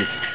business.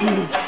Mm-hmm.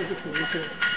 啊！